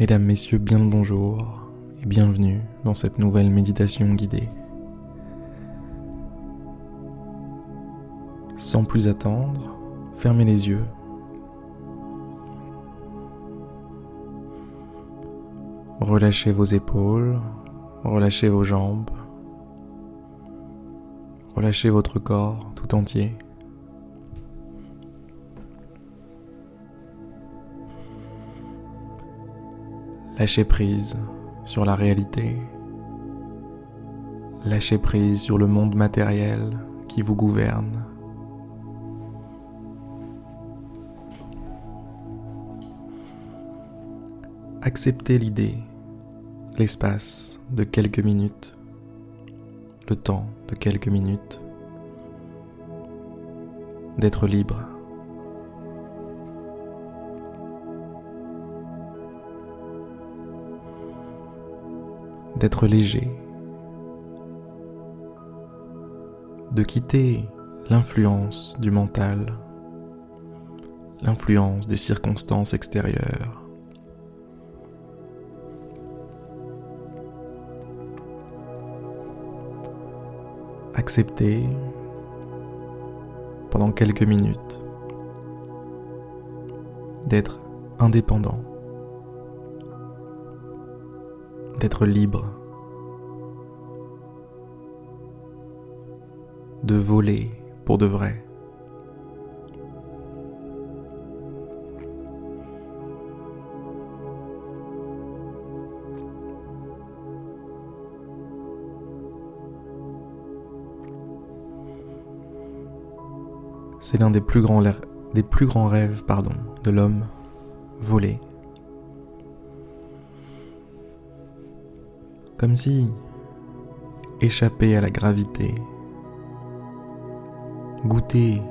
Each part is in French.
Mesdames, Messieurs, bien le bonjour et bienvenue dans cette nouvelle méditation guidée. Sans plus attendre, fermez les yeux. Relâchez vos épaules, relâchez vos jambes, relâchez votre corps tout entier. Lâchez prise sur la réalité. Lâchez prise sur le monde matériel qui vous gouverne. Acceptez l'idée, l'espace de quelques minutes, le temps de quelques minutes, d'être libre. D'être léger, de quitter l'influence du mental, l'influence des circonstances extérieures. Accepter pendant quelques minutes d'être indépendant d'être libre, de voler pour de vrai. C'est l'un des plus grands, rêves pardon, de l'homme, voler. Comme si échapper à la gravité, goûter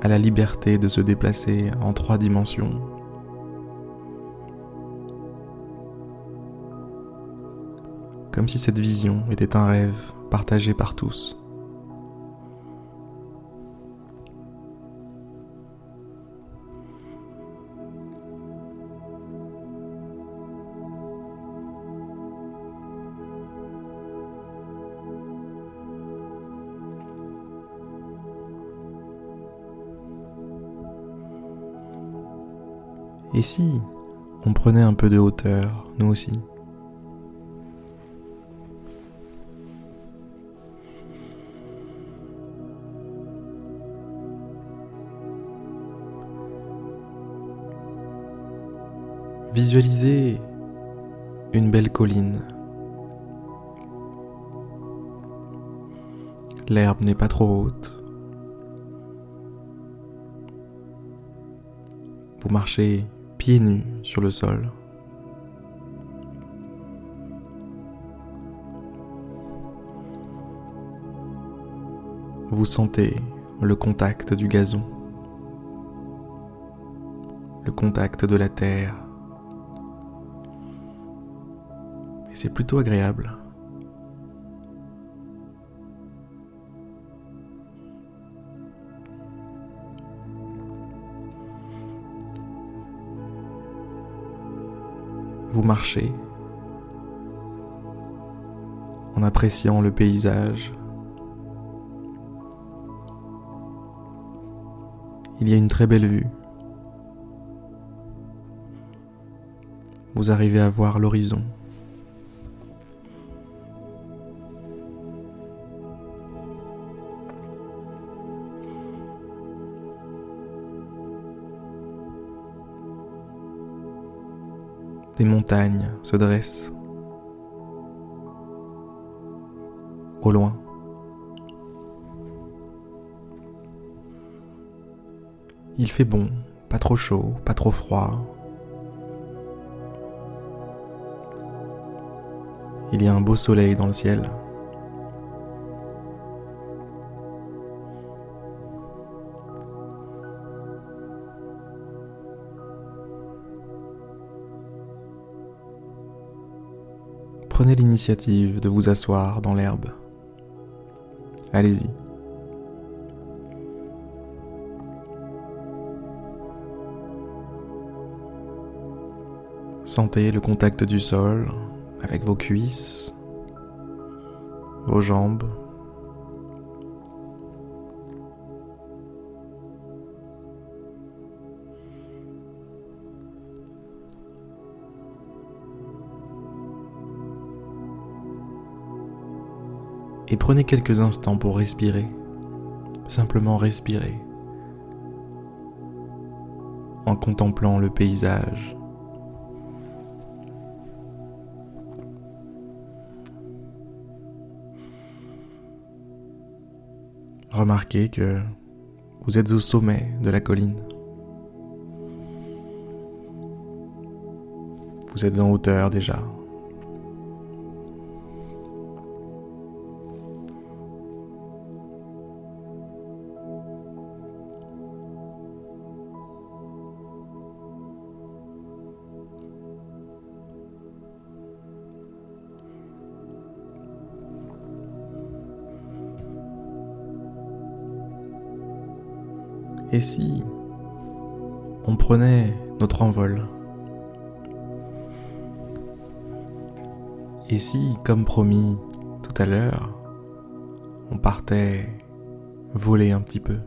à la liberté de se déplacer en trois dimensions. Comme si cette vision était un rêve partagé par tous. Et si on prenait un peu de hauteur, nous aussi Visualisez une belle colline. L'herbe n'est pas trop haute. Vous marchez pieds nus sur le sol. Vous sentez le contact du gazon, le contact de la terre. Et c'est plutôt agréable. Vous marchez en appréciant le paysage. Il y a une très belle vue. Vous arrivez à voir l'horizon. Des montagnes se dressent. Au loin. Il fait bon, pas trop chaud, pas trop froid. Il y a un beau soleil dans le ciel. Prenez l'initiative de vous asseoir dans l'herbe. Allez-y. Sentez le contact du sol avec vos cuisses, vos jambes. Et prenez quelques instants pour respirer, simplement respirer, en contemplant le paysage. Remarquez que vous êtes au sommet de la colline. Vous êtes en hauteur déjà. Et si on prenait notre envol? Et si, comme promis tout à l'heure, on partait voler un petit peu?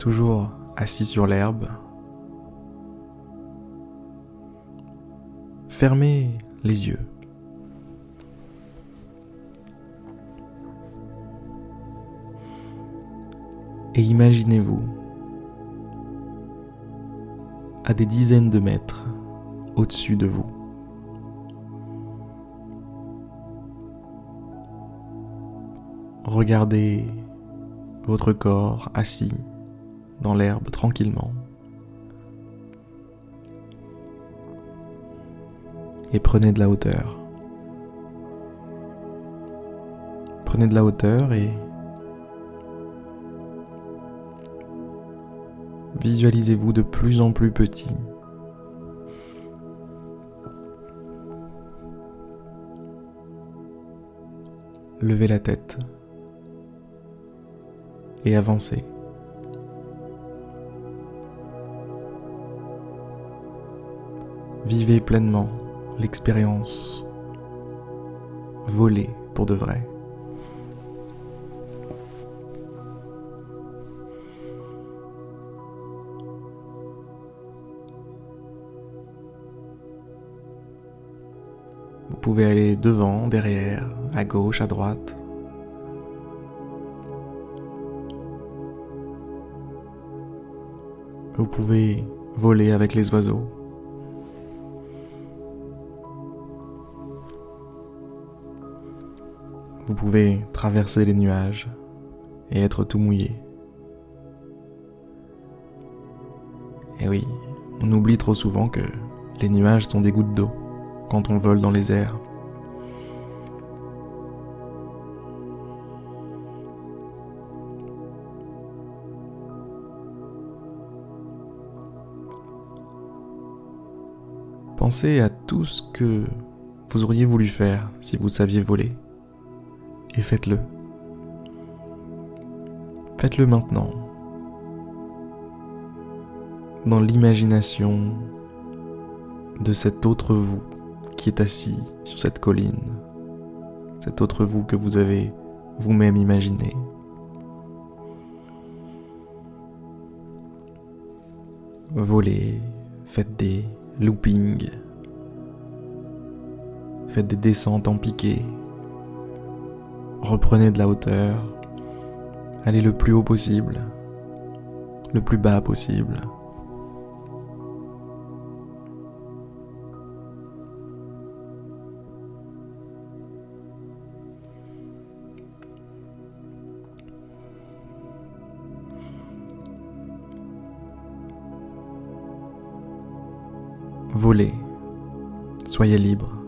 Toujours assis sur l'herbe. Fermez les yeux. Et imaginez-vous à des dizaines de mètres au-dessus de vous. Regardez votre corps assis dans l'herbe tranquillement. Et prenez de la hauteur. Prenez de la hauteur et visualisez-vous de plus en plus petit. Levez la tête et avancez. Vivez pleinement l'expérience. Volez pour de vrai. Vous pouvez aller devant, derrière, à gauche, à droite. Vous pouvez voler avec les oiseaux. Vous pouvez traverser les nuages et être tout mouillé. Et oui, on oublie trop souvent que les nuages sont des gouttes d'eau quand on vole dans les airs. Pensez à tout ce que vous auriez voulu faire si vous saviez voler et faites-le. Faites-le maintenant. Dans l'imagination de cet autre vous qui est assis sur cette colline. Cet autre vous que vous avez vous-même imaginé. Volez, faites des loopings, faites des descentes en piqué, Reprenez de la hauteur. Allez le plus haut possible. Le plus bas possible. Volez. Soyez libre.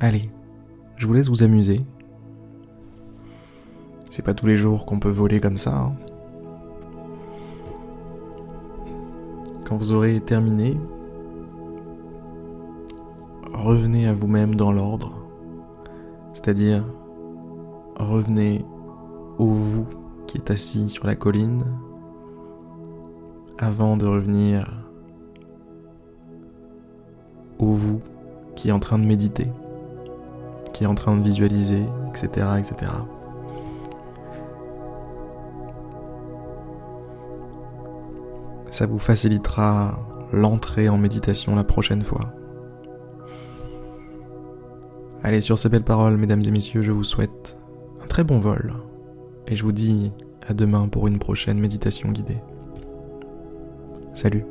Allez, je vous laisse vous amuser. C'est pas tous les jours qu'on peut voler comme ça. Hein. Quand vous aurez terminé, revenez à vous-même dans l'ordre. C'est-à-dire, revenez au vous qui est assis sur la colline avant de revenir au vous qui est en train de méditer, qui est en train de visualiser, etc. etc. Ça vous facilitera l'entrée en méditation la prochaine fois. Allez, sur ces belles paroles, mesdames et messieurs, je vous souhaite un très bon vol. Et je vous dis à demain pour une prochaine méditation guidée. Salut